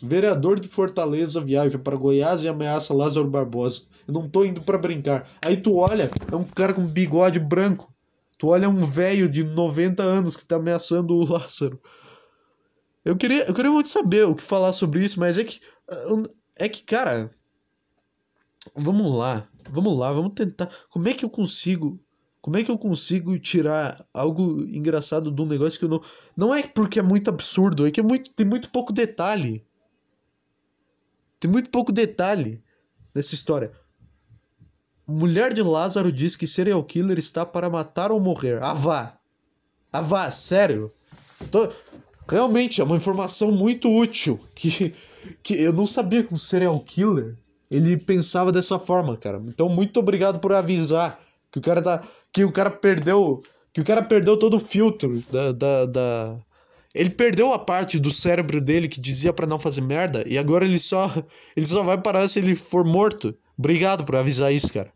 Vereador de Fortaleza viaja para Goiás e ameaça Lázaro Barbosa. Eu não tô indo para brincar. Aí tu olha, é um cara com bigode branco. Tu olha um velho de 90 anos que tá ameaçando o Lázaro. Eu queria, eu queria muito saber o que falar sobre isso, mas é que. É que, cara. Vamos lá. Vamos lá, vamos tentar. Como é que eu consigo. Como é que eu consigo tirar algo engraçado de um negócio que eu não. Não é porque é muito absurdo, é que é muito, tem muito pouco detalhe. Tem muito pouco detalhe nessa história. Mulher de Lázaro diz que serial killer está para matar ou morrer. Ah, vá! Ah, sério? Tô... Realmente, é uma informação muito útil. Que, que eu não sabia que um serial killer ele pensava dessa forma, cara. Então, muito obrigado por avisar que o cara tá. Que o cara perdeu. Que o cara perdeu todo o filtro da, da, da... Ele perdeu a parte do cérebro dele que dizia para não fazer merda e agora ele só ele só vai parar se ele for morto. Obrigado por avisar isso, cara.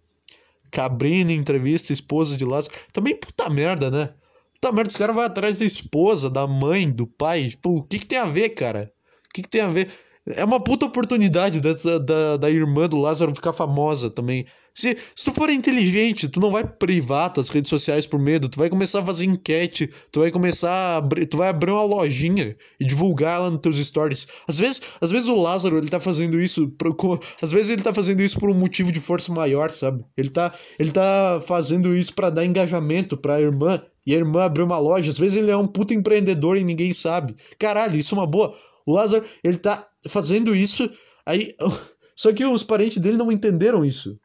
Cabrini, entrevista, esposa de Lázaro. Também puta merda, né? Puta merda, esse cara vai atrás da esposa, da mãe, do pai. Tipo, o que que tem a ver, cara? O que que tem a ver? É uma puta oportunidade dessa, da, da irmã do Lázaro ficar famosa também. Se, se tu for inteligente, tu não vai privar tuas redes sociais por medo, tu vai começar a fazer enquete, tu vai começar a abrir, tu vai abrir uma lojinha e divulgar ela nos teus stories. Às vezes, às vezes o Lázaro, ele tá fazendo isso, por, às vezes ele tá fazendo isso por um motivo de força maior, sabe? Ele tá, ele tá fazendo isso para dar engajamento pra irmã, e a irmã abriu uma loja. Às vezes ele é um puta empreendedor e ninguém sabe. Caralho, isso é uma boa. O Lázaro, ele tá fazendo isso, aí. Só que os parentes dele não entenderam isso.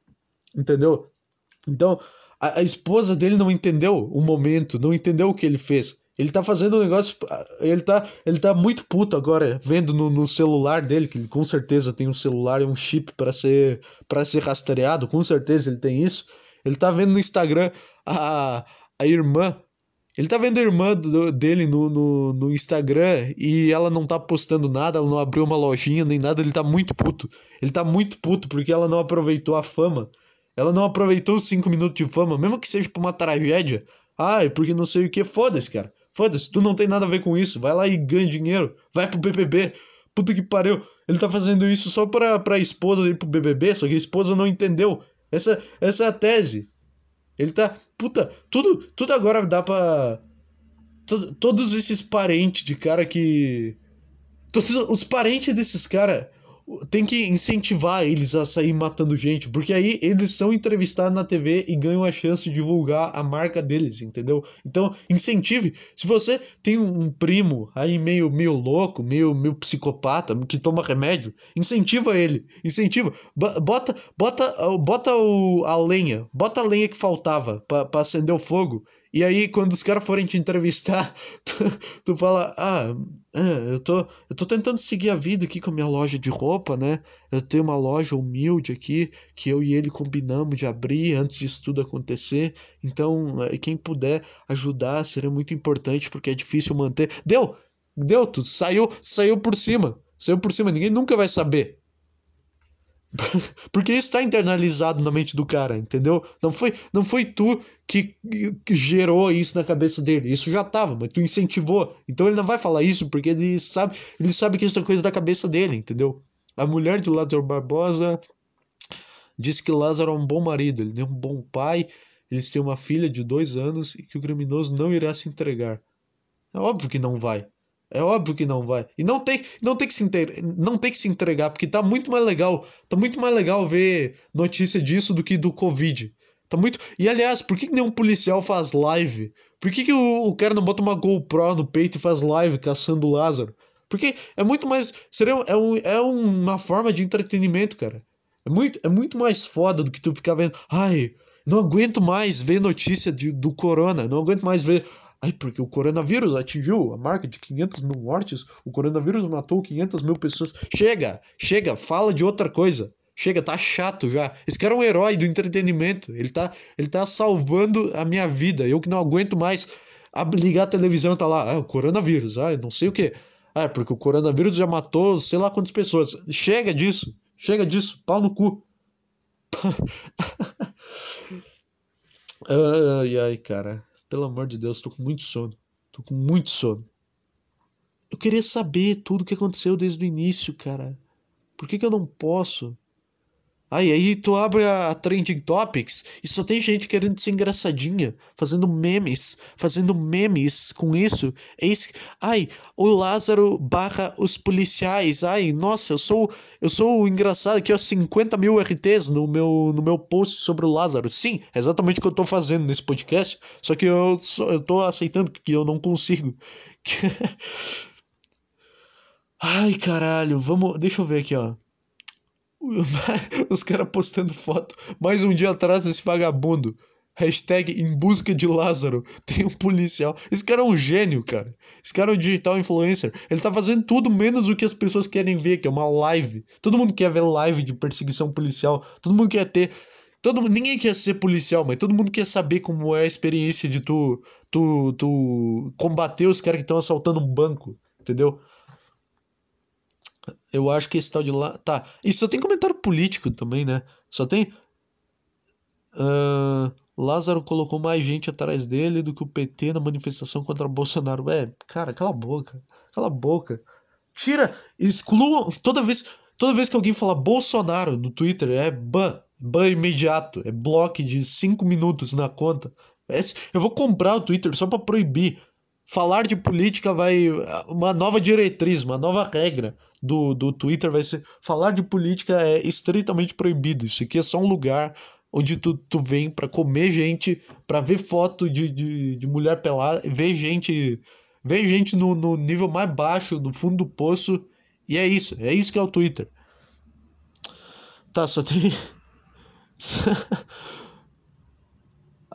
Entendeu? Então, a, a, esposa dele não entendeu o momento, não entendeu o que ele fez. Ele tá fazendo um negócio. Ele tá, ele tá muito puto agora, vendo no, no celular dele, que ele com certeza tem um celular e um chip para ser para ser rastreado, com certeza ele tem isso. Ele tá vendo no Instagram a, a irmã ele tá vendo a irmã do, dele no, no, no, Instagram e ela não tá postando nada, ela não abriu uma lojinha nem nada, ele tá muito puto. Ele tá muito puto porque ela não aproveitou a fama. Ela não aproveitou os 5 minutos de fama, mesmo que seja por uma tragédia. Ai, porque não sei o que. Foda-se, cara. Foda-se, tu não tem nada a ver com isso. Vai lá e ganha dinheiro. Vai pro BBB. Puta que pariu. Ele tá fazendo isso só pra, pra esposa ir pro BBB, só que a esposa não entendeu. Essa, essa é a tese. Ele tá. Puta, tudo, tudo agora dá pra. todos esses parentes de cara que. Todos os parentes desses caras tem que incentivar eles a sair matando gente, porque aí eles são entrevistados na TV e ganham a chance de divulgar a marca deles, entendeu? Então, incentive. Se você tem um primo aí meio, meio louco, meio, meio psicopata, que toma remédio, incentiva ele. Incentiva. Bota, bota, bota o, a lenha, bota a lenha que faltava para acender o fogo e aí, quando os caras forem te entrevistar, tu, tu fala: Ah, é, eu, tô, eu tô tentando seguir a vida aqui com a minha loja de roupa, né? Eu tenho uma loja humilde aqui que eu e ele combinamos de abrir antes disso tudo acontecer. Então, é, quem puder ajudar seria muito importante porque é difícil manter. Deu! Deu, tu saiu, saiu por cima. Saiu por cima, ninguém nunca vai saber. Porque isso está internalizado na mente do cara, entendeu? Não foi, não foi tu que, que, gerou isso na cabeça dele. Isso já tava, mas tu incentivou. Então ele não vai falar isso porque ele sabe, ele sabe que isso é coisa da cabeça dele, entendeu? A mulher de Lázaro Barbosa disse que Lázaro é um bom marido, ele é um bom pai, eles têm uma filha de dois anos e que o criminoso não irá se entregar. É óbvio que não vai. É óbvio que não vai. E não tem, não tem que se não tem que se entregar, porque tá muito mais legal. Tá muito mais legal ver notícia disso do que do Covid. Tá muito. E aliás, por que, que nenhum policial faz live? Por que, que o, o cara não bota uma GoPro no peito e faz live caçando o Lázaro? Porque é muito mais. Seria, é, um, é uma forma de entretenimento, cara. É muito, é muito mais foda do que tu ficar vendo. Ai, não aguento mais ver notícia de, do corona. Não aguento mais ver. Ai, porque o coronavírus atingiu a marca de 500 mil mortes, o coronavírus matou 500 mil pessoas. Chega, chega, fala de outra coisa. Chega, tá chato já. Esse cara é um herói do entretenimento. Ele tá, ele tá salvando a minha vida. Eu que não aguento mais ligar a televisão tá lá, ah, o coronavírus, ah, não sei o que. Ah, porque o coronavírus já matou sei lá quantas pessoas. Chega disso. Chega disso. Pau no cu. ai, ai, cara. Pelo amor de Deus, tô com muito sono. Tô com muito sono. Eu queria saber tudo o que aconteceu desde o início, cara. Por que, que eu não posso? Aí, aí tu abre a Trending Topics e só tem gente querendo ser engraçadinha, fazendo memes, fazendo memes com isso. É isso. Ai, o Lázaro barra os policiais. Ai, nossa, eu sou eu sou o engraçado aqui, ó, 50 mil RTs no meu, no meu post sobre o Lázaro. Sim, é exatamente o que eu tô fazendo nesse podcast, só que eu, eu tô aceitando que eu não consigo. Ai, caralho, vamos. Deixa eu ver aqui, ó. Os caras postando foto. Mais um dia atrás desse vagabundo. Hashtag em busca de Lázaro. Tem um policial. Esse cara é um gênio, cara. Esse cara é um digital influencer. Ele tá fazendo tudo menos o que as pessoas querem ver, que é uma live. Todo mundo quer ver live de perseguição policial. Todo mundo quer ter. Todo, ninguém quer ser policial, mas todo mundo quer saber como é a experiência de tu, tu, tu combater os caras que estão assaltando um banco. Entendeu? Eu acho que esse tal de lá. Tá. E só tem comentário político também, né? Só tem. Uh, Lázaro colocou mais gente atrás dele do que o PT na manifestação contra Bolsonaro. É, cara, cala a boca. Cala a boca. Tira, exclua. Toda vez, toda vez que alguém fala Bolsonaro no Twitter, é ban. Ban imediato. É bloco de 5 minutos na conta. É, eu vou comprar o Twitter só para proibir. Falar de política vai. Uma nova diretriz, uma nova regra do, do Twitter vai ser falar de política é estritamente proibido. Isso aqui é só um lugar onde tu, tu vem para comer gente, para ver foto de, de, de mulher pelada, ver gente, ver gente no, no nível mais baixo, no fundo do poço. E é isso, é isso que é o Twitter. Tá, só tem.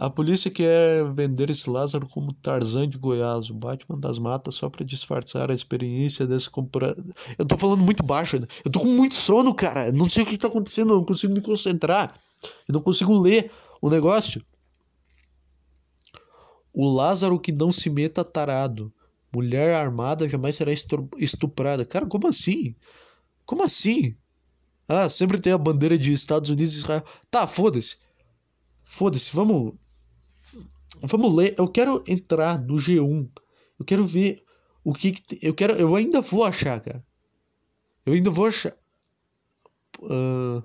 A polícia quer vender esse Lázaro como Tarzan de Goiás, o Batman das matas, só para disfarçar a experiência dessa compra. Eu tô falando muito baixo, né? eu tô com muito sono, cara. Não sei o que tá acontecendo, eu não consigo me concentrar. Eu não consigo ler o negócio. O Lázaro que não se meta tarado. Mulher armada jamais será estuprada. Cara, como assim? Como assim? Ah, sempre tem a bandeira de Estados Unidos e Israel. Tá, foda-se. Foda-se, vamos Vamos ler. Eu quero entrar no G1. Eu quero ver o que, que eu quero. Eu ainda vou achar, cara. Eu ainda vou achar. Uh,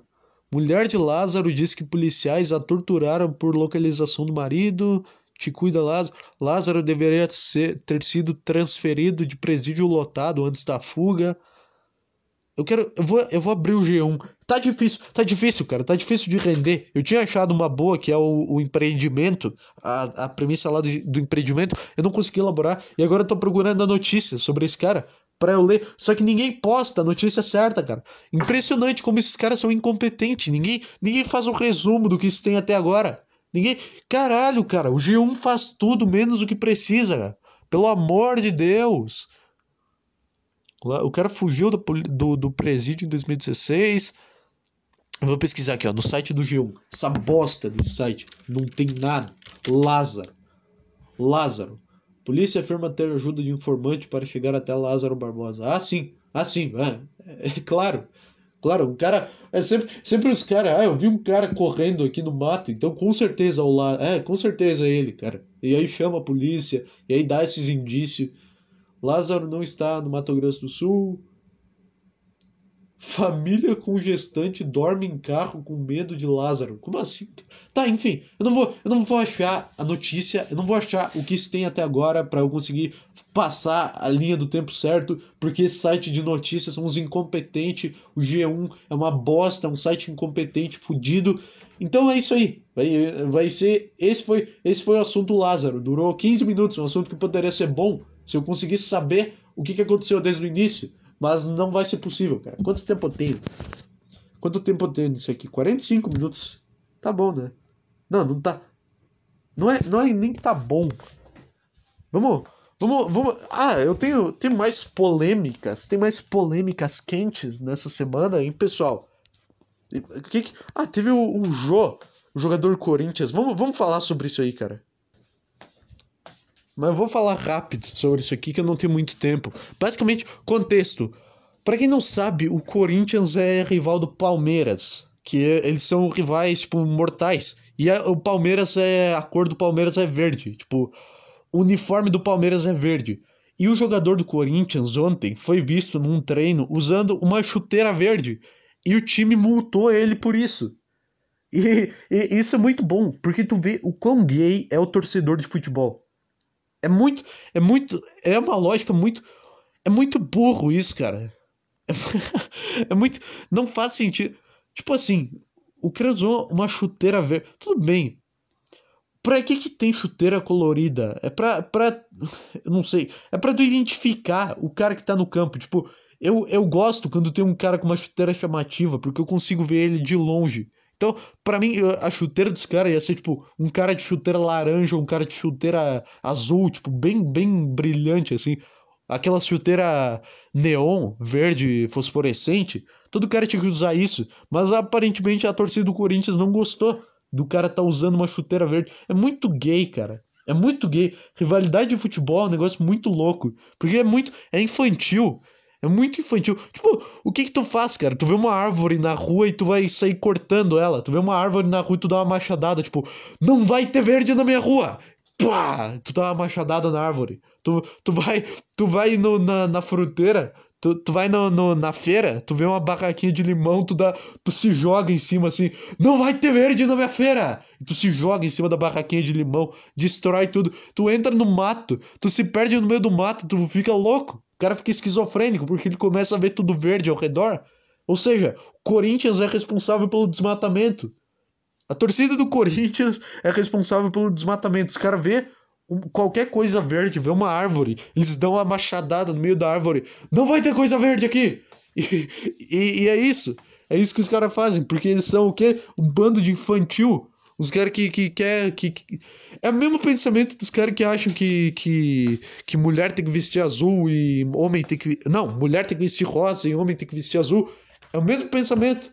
mulher de Lázaro diz que policiais a torturaram por localização do marido. Te cuida, Lázaro. Lázaro deveria ser, ter sido transferido de presídio lotado antes da fuga. Eu quero. Eu vou, eu vou abrir o G1. Tá difícil, tá difícil, cara. Tá difícil de render. Eu tinha achado uma boa, que é o, o empreendimento, a, a premissa lá do, do empreendimento. Eu não consegui elaborar. E agora eu tô procurando a notícia sobre esse cara para eu ler. Só que ninguém posta a notícia certa, cara. Impressionante como esses caras são incompetentes. Ninguém, ninguém faz um resumo do que se tem até agora. Ninguém. Caralho, cara. O G1 faz tudo menos o que precisa, cara. Pelo amor de Deus. O cara fugiu do, do, do presídio em 2016. Eu vou pesquisar aqui, ó, no site do G1. Essa bosta desse site. Não tem nada. Lázaro. Lázaro. Polícia afirma ter ajuda de informante para chegar até Lázaro Barbosa. Ah, sim. Ah, sim. É, é, claro. Claro, um cara. É sempre, sempre os caras. Ah, eu vi um cara correndo aqui no mato, então com certeza o lá. É, com certeza é ele, cara. E aí chama a polícia, e aí dá esses indícios. Lázaro não está no Mato Grosso do Sul. Família com gestante dorme em carro com medo de Lázaro. Como assim? Tá, enfim, eu não vou, eu não vou achar a notícia, eu não vou achar o que se tem até agora para eu conseguir passar a linha do tempo certo, porque esse site de notícias são uns incompetentes, o G1 é uma bosta, é um site incompetente, fudido. Então é isso aí. Vai, vai ser. Esse foi, esse foi o assunto Lázaro. Durou 15 minutos, um assunto que poderia ser bom se eu conseguisse saber o que, que aconteceu desde o início. Mas não vai ser possível, cara. Quanto tempo eu tenho? Quanto tempo eu tenho nisso aqui? 45 minutos. Tá bom, né? Não, não tá. Não é, não é nem que tá bom. Vamos, vamos, vamos. Ah, eu tenho, tenho mais polêmicas. Tem mais polêmicas quentes nessa semana, hein, pessoal? Que que... Ah, teve o, o Jô, o jogador Corinthians. Vamos, vamos falar sobre isso aí, cara. Mas eu vou falar rápido sobre isso aqui que eu não tenho muito tempo. Basicamente, contexto. Para quem não sabe, o Corinthians é rival do Palmeiras, que é, eles são rivais tipo mortais. E a, o Palmeiras é a cor do Palmeiras é verde, tipo, o uniforme do Palmeiras é verde. E o jogador do Corinthians ontem foi visto num treino usando uma chuteira verde e o time multou ele por isso. E, e isso é muito bom, porque tu vê o quão gay é o torcedor de futebol. É muito, é muito, é uma lógica muito, é muito burro isso, cara. É, é muito, não faz sentido. Tipo assim, o cara usou uma chuteira verde. Tudo bem. Pra que que tem chuteira colorida? É pra, pra, eu não sei, é pra tu identificar o cara que tá no campo. Tipo, eu, eu gosto quando tem um cara com uma chuteira chamativa, porque eu consigo ver ele de longe. Então, para mim, a chuteira dos caras ia ser, tipo, um cara de chuteira laranja, um cara de chuteira azul, tipo, bem, bem brilhante, assim. Aquela chuteira neon, verde, fosforescente. Todo cara tinha que usar isso. Mas aparentemente a torcida do Corinthians não gostou do cara tá usando uma chuteira verde. É muito gay, cara. É muito gay. Rivalidade de futebol é um negócio muito louco. Porque é muito. É infantil. É muito infantil. Tipo, o que que tu faz, cara? Tu vê uma árvore na rua e tu vai sair cortando ela. Tu vê uma árvore na rua e tu dá uma machadada, tipo, não vai ter verde na minha rua. Pá! Tu dá uma machadada na árvore. Tu, tu vai, tu vai no, na, na fruteira, tu, tu vai no, no, na feira, tu vê uma barraquinha de limão, tu, dá, tu se joga em cima assim, não vai ter verde na minha feira! Tu se joga em cima da barraquinha de limão, destrói tudo. Tu entra no mato, tu se perde no meio do mato, tu fica louco. Cara fica esquizofrênico porque ele começa a ver tudo verde ao redor. Ou seja, o Corinthians é responsável pelo desmatamento. A torcida do Corinthians é responsável pelo desmatamento. Os caras vê qualquer coisa verde, vê uma árvore, eles dão uma machadada no meio da árvore. Não vai ter coisa verde aqui! E, e, e é isso. É isso que os caras fazem, porque eles são o quê? Um bando de infantil os caras que, que quer. Que, que, É o mesmo pensamento dos caras que acham que, que, que mulher tem que vestir azul e homem tem que. Não, mulher tem que vestir rosa e homem tem que vestir azul. É o mesmo pensamento.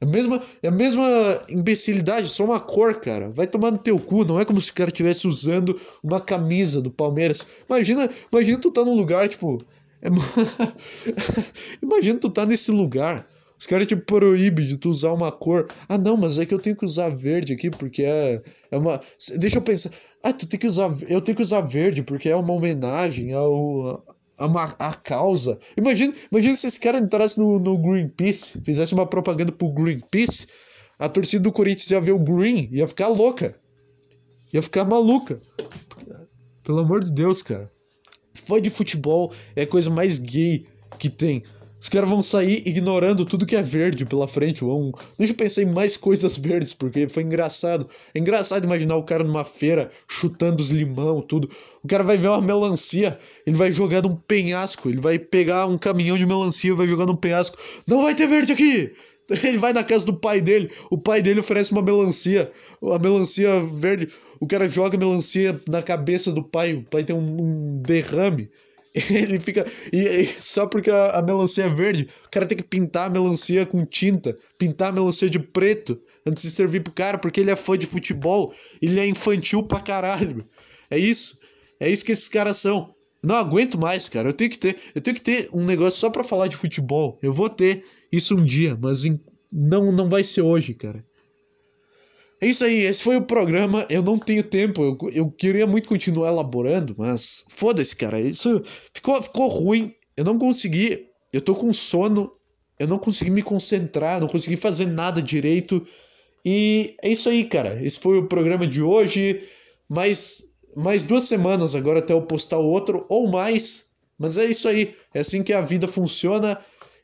É a mesma, é a mesma imbecilidade, só uma cor, cara. Vai tomar no teu cu, não é como se o cara estivesse usando uma camisa do Palmeiras. Imagina, imagina tu tá num lugar, tipo. É... imagina tu tá nesse lugar os caras te proíbem de tu usar uma cor. Ah, não, mas é que eu tenho que usar verde aqui porque é, é uma. Deixa eu pensar. Ah, tu tem que usar. Eu tenho que usar verde porque é uma homenagem ao. A, uma, a causa. Imagina, imagina se esse cara entrasse no, no Greenpeace, fizesse uma propaganda pro Greenpeace, a torcida do Corinthians ia ver o Green, ia ficar louca. Ia ficar maluca. Pelo amor de Deus, cara. Fã de futebol é a coisa mais gay que tem. Os caras vão sair ignorando tudo que é verde pela frente. Vão... Deixa eu pensar em mais coisas verdes, porque foi engraçado. É engraçado imaginar o cara numa feira chutando os limão, tudo. O cara vai ver uma melancia, ele vai jogar num penhasco. Ele vai pegar um caminhão de melancia e vai jogar num penhasco. Não vai ter verde aqui! Ele vai na casa do pai dele, o pai dele oferece uma melancia, a melancia verde, o cara joga melancia na cabeça do pai, o pai tem um, um derrame. Ele fica. E, e só porque a, a, melancia é verde, o cara tem que pintar a melancia com tinta, pintar a melancia de preto antes de servir pro cara, porque ele é fã de futebol, ele é infantil pra caralho. É isso. É isso que esses caras são. Não aguento mais, cara. Eu tenho que ter, eu tenho que ter um negócio só para falar de futebol. Eu vou ter isso um dia, mas em, não não vai ser hoje, cara. É isso aí, esse foi o programa. Eu não tenho tempo, eu, eu queria muito continuar elaborando, mas foda-se, cara. Isso ficou, ficou ruim. Eu não consegui. Eu tô com sono. eu não consegui me concentrar, não consegui fazer nada direito. E é isso aí, cara. Esse foi o programa de hoje. Mais, mais duas semanas agora até eu postar o outro, ou mais. Mas é isso aí. É assim que a vida funciona.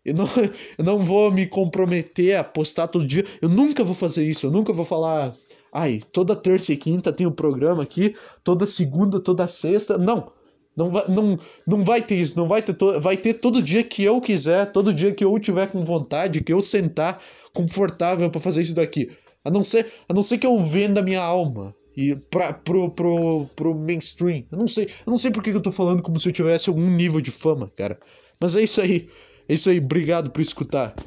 Eu não, eu não vou me comprometer a postar todo dia. Eu nunca vou fazer isso. Eu nunca vou falar. Ai, toda terça e quinta tem o um programa aqui. Toda segunda, toda sexta. Não. Não vai, não, não vai ter isso, não vai ter, to, vai ter todo dia que eu quiser, todo dia que eu tiver com vontade, que eu sentar confortável para fazer isso daqui. A não ser, a não ser que eu venda minha alma e pra, pro, pro, pro mainstream. Eu não sei, eu não sei por que eu tô falando como se eu tivesse algum nível de fama, cara. Mas é isso aí. É isso aí, obrigado por escutar.